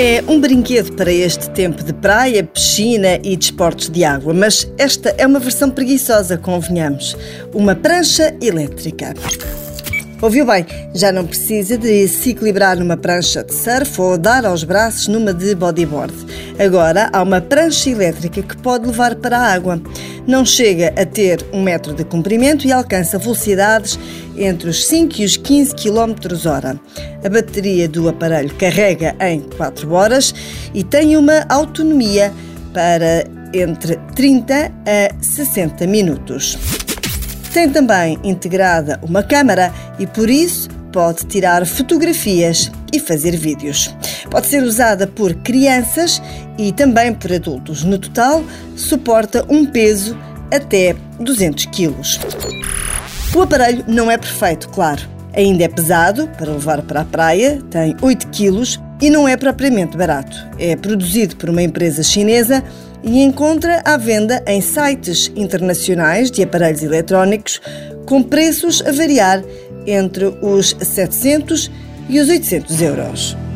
É um brinquedo para este tempo de praia, piscina e desportos de água, mas esta é uma versão preguiçosa, convenhamos. Uma prancha elétrica. Ouviu bem? Já não precisa de se equilibrar numa prancha de surf ou dar aos braços numa de bodyboard. Agora há uma prancha elétrica que pode levar para a água. Não chega a ter um metro de comprimento e alcança velocidades entre os 5 e os 15 km hora. A bateria do aparelho carrega em 4 horas e tem uma autonomia para entre 30 a 60 minutos. Tem também integrada uma câmara e por isso pode tirar fotografias e fazer vídeos. Pode ser usada por crianças e também por adultos. No total, suporta um peso até 200 kg. O aparelho não é perfeito, claro. Ainda é pesado para levar para a praia, tem 8 kg e não é propriamente barato. É produzido por uma empresa chinesa e encontra à venda em sites internacionais de aparelhos eletrónicos com preços a variar entre os 700 e os 800 euros.